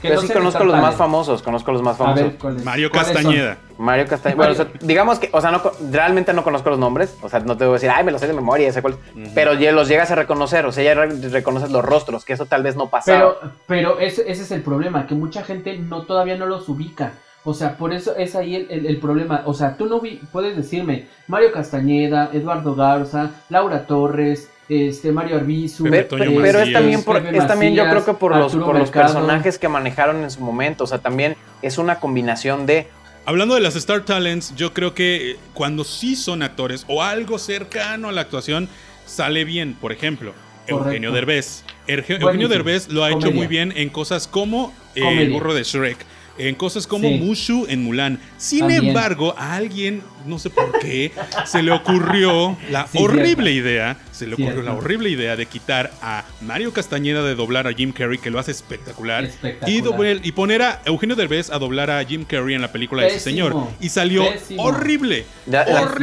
Que Yo no sí conozco los más famosos, conozco los más A famosos. ver, ¿cuáles- Mario cuáles son? Castañeda. Mario Castañeda. Bueno, o sea, digamos que, o sea, no, co- realmente no conozco los nombres. O sea, no te voy a decir, ay, me los sé de memoria, sé cuál. Pero ya los llegas a reconocer. O sea, ya re- reconoces los rostros, que eso tal vez no pasaba. Pero, pero ese, ese es el problema, que mucha gente no todavía no los ubica. O sea, por eso es ahí el, el- el problema. O sea, tú no vi- puedes decirme Mario Castañeda, Eduardo Garza, Laura Torres, este Mario Arbizu. Pepe Pe- Toño pe- pero es también, por, es también yo creo que por los, por los personajes que manejaron en su momento. O sea, también es una combinación de. Hablando de las Star Talents, yo creo que eh, cuando sí son actores o algo cercano a la actuación, sale bien. Por ejemplo, Correcto. Eugenio Derbez. Erge- Eugenio. Derbez lo ha hecho muy bien en cosas como eh, El burro de Shrek. En cosas como Sí. Mushu en Mulan. Sin También. embargo, a alguien, no sé por qué, se le ocurrió la Sí, horrible idea, se le ocurrió Cierto. la horrible idea de quitar a Mario Castañeda de doblar a Jim Carrey, que lo hace espectacular, Espectacular. y, poner a Eugenio Derbez a doblar a Jim Carrey en la película de ese señor. Y salió Pésimo. horrible.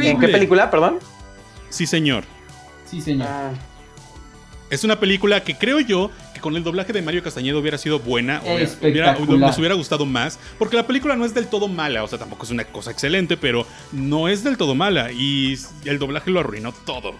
¿En qué película, perdón? Sí, señor. Sí, señor. Ah, Es una película que creo yo que con el doblaje de Mario Castañeda hubiera sido buena, hubiera- nos hubiera gustado más, porque la película no es del todo mala, o sea, tampoco es una cosa excelente, pero no es del todo mala y el doblaje lo arruinó todo.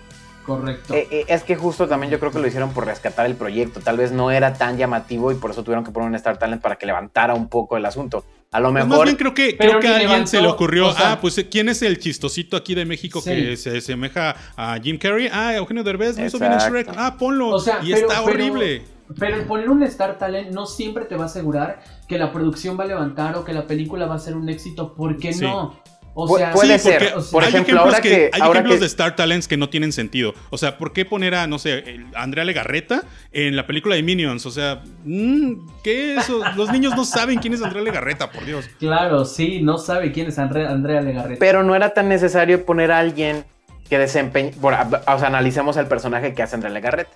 Correcto. eh, eh, es que justo también yo creo que lo hicieron por rescatar el proyecto. Tal vez no era tan llamativo y por eso tuvieron que poner un Star Talent para que levantara un poco el asunto. A lo Pues mejor. más bien creo que, Pero creo que a alguien levantó, se le ocurrió, o sea- ah, pues ¿quién es el chistosito aquí de México Sí. que se asemeja a Jim Carrey? Ah, Eugenio Derbez, lo hizo bien en. Shrek. Ah, ponlo. O sea, y pero- está horrible. Pero el poner un Star Talent no siempre te va a asegurar que la producción va a levantar o que la película va a ser un éxito. ¿Por qué Sí. no? O Pu- sea, puede Sí, ser. porque o sea, Por hay ejemplo, ejemplos ahora que, que. hay ahora ejemplos que- de Star Talents que no tienen sentido. O sea, ¿por qué poner a, no sé, a Andrea Legarreta en la película de Minions? O sea, mm, ¿qué es eso? Los niños no saben quién es Andrea Legarreta, por Dios. claro, sí, no sabe quién es Andre- Andrea Legarreta. Pero no era tan necesario poner a alguien que desempeñe. Bueno, o sea, analicemos el personaje que hace Andrea Legarreta.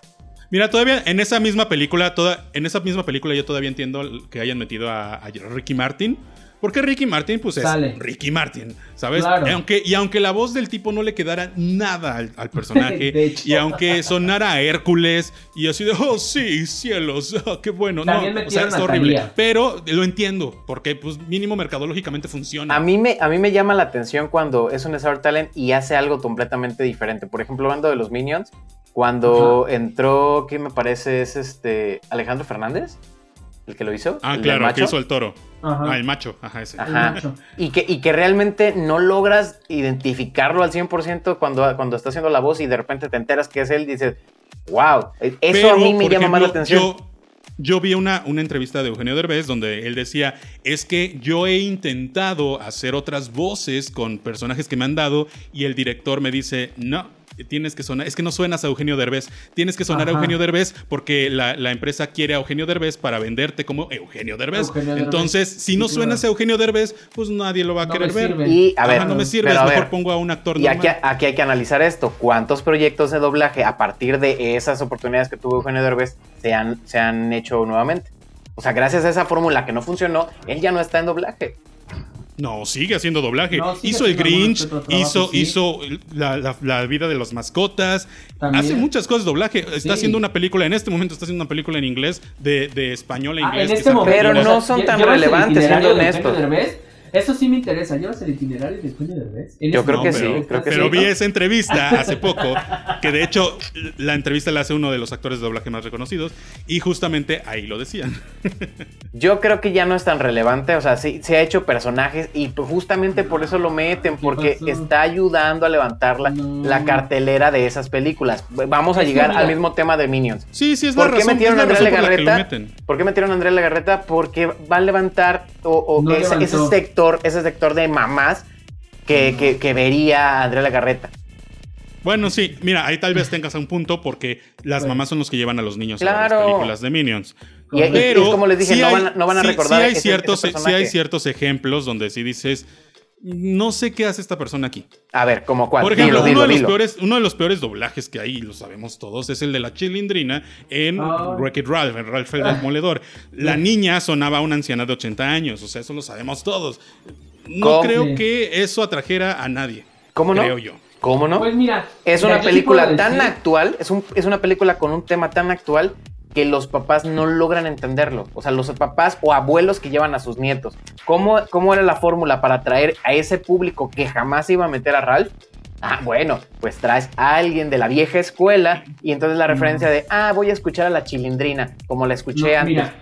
Mira, todavía en esa misma película, toda, en esa misma película yo todavía entiendo que hayan metido a, a Ricky Martin. Porque Ricky Martin, pues es. Ricky Martin, ¿sabes? Claro. Y aunque, y aunque la voz del tipo no le quedara nada al, al personaje, De hecho. y aunque sonara a Hércules, y así de, oh sí, cielos, oh, qué bueno, También no, o sea, a horrible. Pero lo entiendo, porque pues mínimo mercadológicamente funciona. A mí, me, a mí me llama la atención cuando es un Star Talent y hace algo completamente diferente. Por ejemplo, hablando de los Minions, cuando entró, ¿qué me parece? Es este Alejandro Fernández, el que lo hizo. ah, el claro, que macho. hizo el toro. Ajá. Ah, el macho, ajá, ese. Ajá. macho. Y que, y que realmente no logras identificarlo al 100% cuando, cuando está haciendo la voz y de repente te enteras que es él y dices, wow, eso Pero, a mí me llama más la atención. Yo, yo vi una, una entrevista de Eugenio Derbez donde él decía, es que yo he intentado hacer otras voces con personajes que me han dado y el director me dice, no. Tienes que sonar, es que no suenas a Eugenio Derbez. Tienes que sonar a. Eugenio Derbez porque la, la empresa quiere a Eugenio Derbez para venderte como Eugenio Derbez. Eugenio Derbez. Entonces, si no suenas a. Eugenio Derbez, pues nadie lo va a No querer ver. Y a Ajá, ver, no me sirve, mejor ver, pongo a un actor Y aquí, aquí hay que analizar esto. ¿Cuántos proyectos de doblaje a partir de esas oportunidades que tuvo Eugenio Derbez se han, se han hecho nuevamente? O sea, gracias a esa fórmula que no funcionó, él ya no está en doblaje. No, sigue haciendo doblaje. No, sigue hizo el haciendo Grinch, trabajo, hizo, sí. hizo la, la- la vida de las mascotas. También. Hace muchas cosas de doblaje. Está Sí. haciendo una película, en este momento está haciendo una película en inglés, de, de español a Ah, inglés. en este momento. Pero no son tan relevantes, siendo honestos. Eso sí me interesa. ¿Llevas el itinerario de Eugenio Derbez? En Yo creo que pero, sí, creo que pero sí. vi esa entrevista hace poco, que de hecho la entrevista la hace uno de los actores de doblaje más reconocidos, y justamente ahí lo decían. Yo creo que ya no es tan relevante, o sea, sí, se ha hecho personajes y pues justamente por eso lo meten, porque pasó? está ayudando a levantar la, No. la cartelera de esas películas. Vamos a llegar al mismo tema de Minions. Sí, sí, es la ¿Por qué razón, metieron es a la Andrea la Legarreta? ¿Por qué metieron a Andrea Legarreta? Porque va a levantar o, o No ese, ese levantó. Sector, ese sector de mamás que, que- que vería a Andrea Legarreta. Bueno, sí, mira, ahí tal vez tengas un punto porque las Bueno. mamás son los que llevan a los niños a Claro. las películas de Minions. Y, Pero y como les dije, sí no, hay- van, a- no van a sí- recordar sí hay ciertos, sí hay ciertos ejemplos donde sí dices, no sé qué hace esta persona aquí. A ver, ¿como cuál? Por ejemplo, Dilo, dilo, uno, de los dilo. peores, uno de los peores doblajes que hay, y lo sabemos todos, es el de la chilindrina en Ah. Wreck-It Ralph, en Ralph el Demoledor. La niña sonaba a una anciana de 80 años, o sea, eso lo sabemos todos. No ¿Cómo? creo que eso atrajera a nadie. ¿Cómo no? Creo yo. ¿Cómo no? Pues mira. es mira, una sí película tan actual, es, un, es una película con un tema tan actual que los papás no logran entenderlo. O sea, los papás o abuelos que llevan a sus nietos. ¿Cómo, cómo era la fórmula para atraer a ese público que jamás iba a meter a Ralph? Ah, bueno, pues traes a alguien de la vieja escuela y entonces la referencia de, ah, voy a escuchar a la chilindrina, como la escuché No, antes. mira,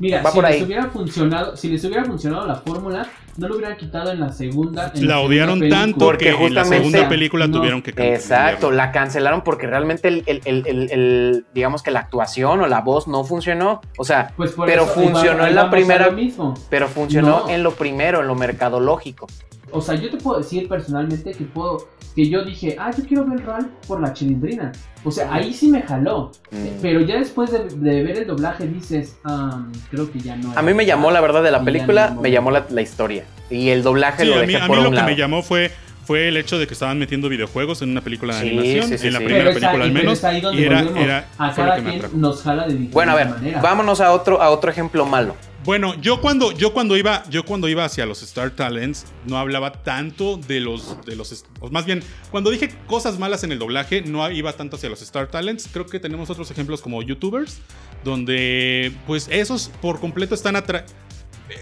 mira, Va si por les ahí. hubiera funcionado, si les hubiera funcionado la fórmula, no lo hubieran quitado en la segunda. en La odiaron película. tanto Porque que en la segunda película No, tuvieron que cambiarla. Exacto, la cancelaron porque realmente el, el- el- el- el- digamos que la actuación o la voz no funcionó. O sea, Pues pero eso, ahí va- funcionó en la primera, mismo. pero funcionó No. en lo primero, en lo mercadológico. O sea, yo te puedo decir personalmente que puedo, que yo dije, ah, yo quiero ver Ralph por la chilindrina. O sea, ahí sí me jaló. Mm. Pero ya después de, de ver el doblaje dices, ah, creo que ya no. A mí me llamó la verdad de la película, me llamó la, la historia y el doblaje Sí, lo a dejé mí, a mí por lo un que lado. me llamó fue, fue el hecho de que estaban metiendo videojuegos en una película de Sí, animación, sí, sí, en la sí. primera película ahí- al pero menos, ahí donde y era, era- a cada que quien nos jala de diferente Bueno, a ver, manera. vámonos a otro, a otro ejemplo malo. Bueno, yo cuando, yo cuando iba, yo cuando iba hacia los Star Talents, no hablaba tanto de los, de los, más bien, cuando dije cosas malas en el doblaje, no iba tanto hacia los Star Talents. Creo que tenemos otros ejemplos como YouTubers, donde, pues, esos por completo están atra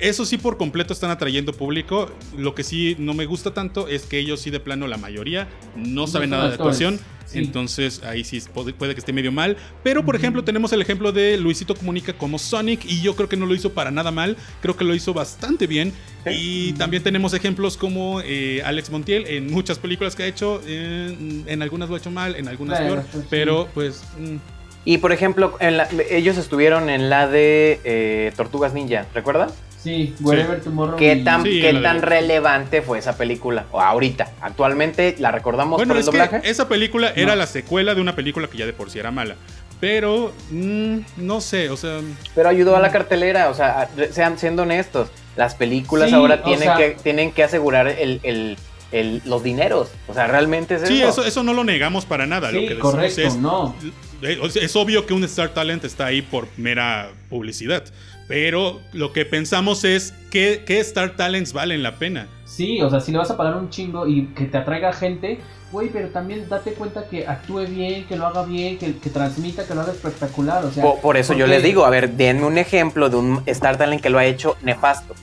esos sí por completo están atrayendo público. Lo que sí no me gusta tanto es que ellos sí de plano la mayoría no saben nada de actuación. Sí. Entonces ahí sí puede, puede que esté medio mal. Pero por ejemplo tenemos el ejemplo de Luisito Comunica como Sonic y yo creo que no lo hizo para nada mal. Creo que lo hizo bastante bien. Y también tenemos ejemplos como eh, Alex Montiel en muchas películas que ha hecho. eh, en algunas lo ha hecho mal, en algunas Claro, peor. pues, sí. Pero pues... mm, Y por ejemplo, en la- ellos estuvieron en la de eh, Tortugas Ninja, ¿recuerdan? Sí, Wherever Tomorrow. ¿Qué tan, Sí, qué relevante fue esa película? O ahorita, actualmente la recordamos Bueno, por el es doblaje. que esa película era la secuela de una película que ya de por sí era mala. Pero, mm, no sé, o sea... Pero ayudó a la cartelera, o sea, sean siendo honestos, las películas Sí, ahora o tienen, sea- que, tienen que asegurar el, el- el- los dineros. O sea, realmente es Sí, eso. eso, eso no lo negamos para nada. lo Sí, que decimos correcto, es, no. sea, es obvio que un Star Talent está ahí por mera publicidad. Pero lo que pensamos es que, qué Star Talents valen la pena. Sí, o sea, si le vas a pagar un chingo y que te atraiga gente, güey, pero también date cuenta que actúe bien, que lo haga bien, que, que transmita, que lo haga espectacular, o sea. por, por eso yo les digo, a ver, denme un ejemplo de un Star Talent que lo ha hecho nefasto.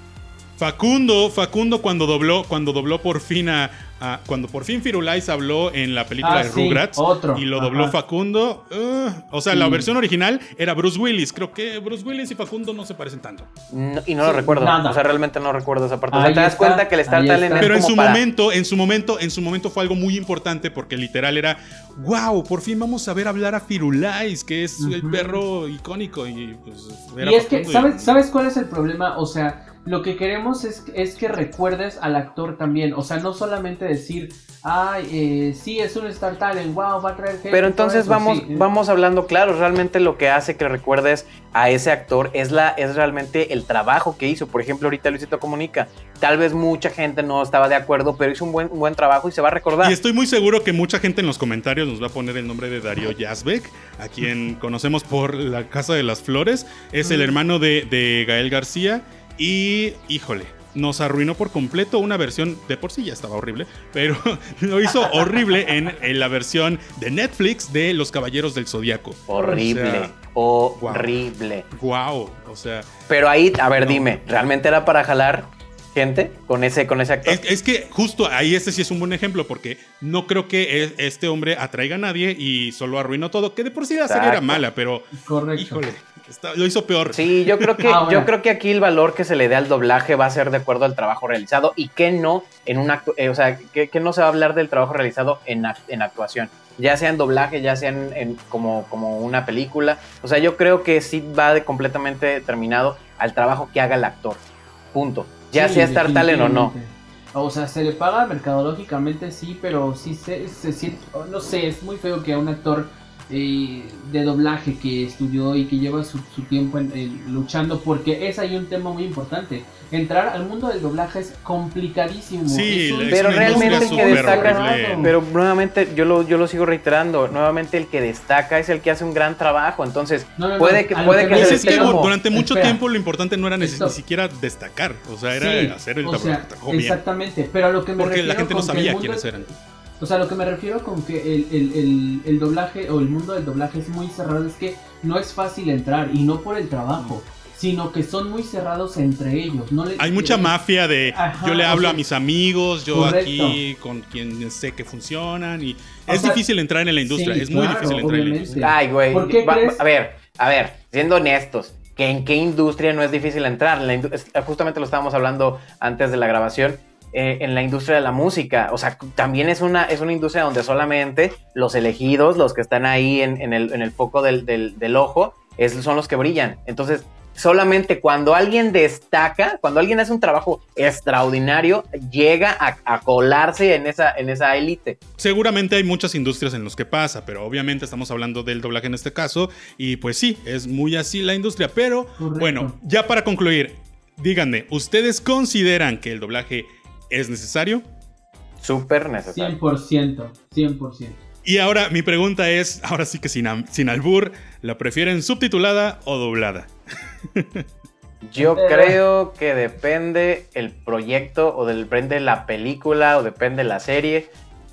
Facundo, Facundo cuando dobló, cuando dobló por fin a, a- cuando por fin Firulais habló en la película Ah, de sí, Rugrats otro. y lo dobló Ajá. Facundo, uh, o sea, Sí. la versión original era Bruce Willis. Creo que Bruce Willis y Facundo no se parecen tanto. No- y no lo recuerdo. nada. O sea, realmente no recuerdo esa parte. O sea, te das está, cuenta que el Star Talent está. es Pero en como su para- momento, en su momento, en su momento fue algo muy importante porque literal era, wow, por fin vamos a ver hablar a Firulais, que es el perro icónico y pues era Y es que, Facundo y- ¿sabes, ¿sabes cuál es el problema? O sea, lo que queremos es, es que recuerdes al actor también. O sea, no solamente decir, ay, eh, sí, es un Star Talent, wow, va a traer gente. Pero entonces eso", vamos, sí. vamos hablando claro, realmente lo que hace que recuerdes a ese actor es la, es realmente el trabajo que hizo. Por ejemplo, ahorita Luisito Comunica. Tal vez mucha gente no estaba de acuerdo, pero hizo un buen, un buen trabajo y se va a recordar. Y estoy muy seguro que mucha gente en los comentarios nos va a poner el nombre de Darío Yazbek, a quien conocemos por La Casa de las Flores. Es el hermano de, de Gael García. Y, híjole, nos arruinó por completo una versión, de por sí ya estaba horrible, pero lo hizo horrible en, en la versión de Netflix de Los Caballeros del Zodiaco. Horrible, horrible. Wow, o sea, Pero ahí, a ver, No. dime, ¿realmente era para jalar gente con ese, con ese actor? es, es que justo ahí este sí es un buen ejemplo, porque no creo que e- este hombre atraiga a nadie y solo arruinó todo, que de por sí la serie era mala, pero Correcto. Híjole, está- lo hizo peor. Sí, yo creo que Ah, bueno. yo creo que aquí el valor que se le dé al doblaje va a ser de acuerdo al trabajo realizado y que no en un acto, eh, o sea, que, que no se va a hablar del trabajo realizado en, act- en actuación, ya sea en doblaje, ya sea en, en- como, como una película. O sea, yo creo que sí va de completamente determinado al trabajo que haga el actor. Punto. Ya Sí, sea Star Talent o no. O sea, se le paga mercadológicamente, sí, pero sí se, se siente, no sé, es muy feo que a un actor eh, de doblaje que estudió y que lleva su, su tiempo en- en luchando, porque es ahí un tema muy importante. Entrar al mundo del doblaje es complicadísimo. Sí, es un- es Pero realmente el que destaca, pero nuevamente yo lo, yo lo sigo reiterando, nuevamente el que destaca es el que hace un gran trabajo, entonces No, no, no, puede que puede que que, me se es que durante mucho Espera. tiempo lo importante no era ni, siquiera destacar, o sea, era Sí, hacer el trabajo sea, trabajo bien. exactamente, pero a lo que me Porque la gente no sabía quiénes eran. O sea, lo que me refiero con que el, el- el- el doblaje o el mundo del doblaje es muy cerrado es que no es fácil entrar y no por el trabajo, sino que son muy cerrados entre ellos. No les- Hay mucha mafia de Ajá, yo le o hablo sea, a mis amigos, yo correcto. aquí con quien sé que funcionan y O es sea, difícil entrar en la industria, sí, es muy claro, difícil entrar en la obviamente. industria. Ay, güey. ¿Por qué Va- crees? A ver, a ver, siendo honestos, ¿que ¿en qué industria no es difícil entrar? La justamente lo estábamos hablando antes de la grabación. Eh, en la industria de la música, o sea, también es una, es una industria donde solamente los elegidos, los que están ahí en, en el, en el foco del, del- del ojo, es, son los que brillan. Entonces, solamente cuando alguien destaca, cuando alguien hace un trabajo extraordinario, llega a, a colarse en esa, en esa élite. Seguramente hay muchas industrias en las que pasa, pero obviamente estamos hablando del doblaje en este caso y pues sí, es muy así la industria, pero Correcto. bueno, ya para concluir, díganme, ¿ustedes consideran que el doblaje es necesario? Súper necesario. 100%, 100%. Y ahora mi pregunta es, ahora sí que sin, sin albur, ¿la prefieren subtitulada o doblada? Yo creo que depende el proyecto o depende la película o depende la serie.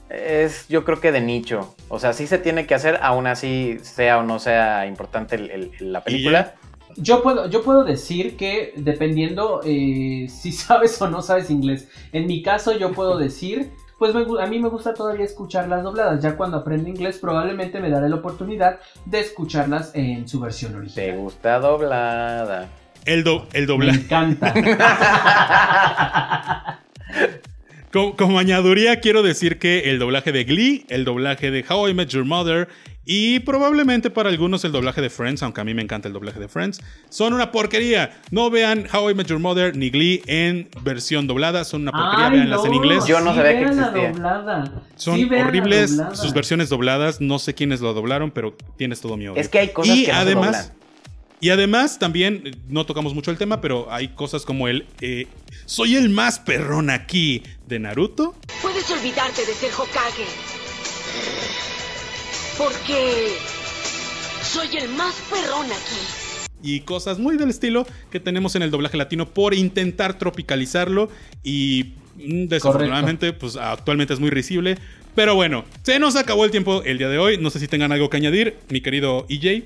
Es yo creo que de nicho. O sea, sí se tiene que hacer, aún así sea o no sea importante el- el- la película. Yo puedo, yo puedo decir que dependiendo eh, si sabes o no sabes inglés. En mi caso yo puedo decir, pues me a mí me gusta todavía escuchar las dobladas. Ya cuando aprenda inglés probablemente me daré la oportunidad de escucharlas en su versión Te original. gusta doblada. El, do- el Me doblaje. encanta. Como, como añaduría, quiero decir que el doblaje de Glee, el doblaje de How I Met Your Mother y probablemente para algunos el doblaje de Friends, aunque a mí me encanta el doblaje de Friends, son una porquería. No vean How I Met Your Mother ni Glee en versión doblada, son una porquería, Ay, véanlas en no, inglés. Yo no sí sabía que existía. doblada. Son Sí horribles doblada. sus versiones dobladas, no sé quiénes lo doblaron, pero tienes todo mi odio. Es que hay cosas y que no se además, doblan. Y además también, no tocamos mucho el tema, pero hay cosas como el eh, soy el más perrón aquí de Naruto. Puedes olvidarte de ser Hokage. Porque soy el más perrón aquí. y cosas muy del estilo que tenemos en el doblaje latino por intentar tropicalizarlo y mm, desafortunadamente pues actualmente es muy risible. Pero bueno, se nos acabó el tiempo el día de hoy. No sé si tengan algo que añadir, mi querido EJ.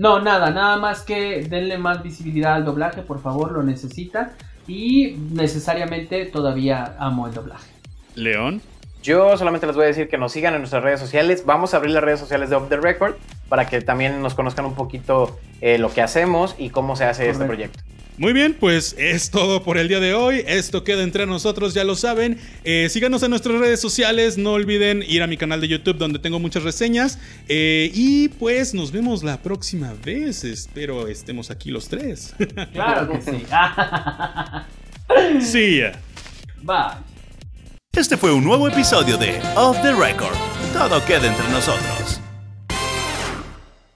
No, nada, nada más que denle más visibilidad al doblaje, por favor, lo necesita. Y necesariamente todavía amo el doblaje. León. Yo solamente les voy a decir que nos sigan en nuestras redes sociales. Vamos a abrir las redes sociales de Off the Record para que también nos conozcan un poquito eh, lo que hacemos y cómo se hace este proyecto. Muy bien, pues es todo por el día de hoy. Esto queda entre nosotros, ya lo saben. Eh, síganos en nuestras redes sociales. No olviden ir a mi canal de YouTube donde tengo muchas reseñas. Eh, y pues nos vemos la próxima vez. Espero estemos aquí los tres. Claro que sí. sí. Bye. Este fue un nuevo episodio de Off the Record. Todo queda entre nosotros.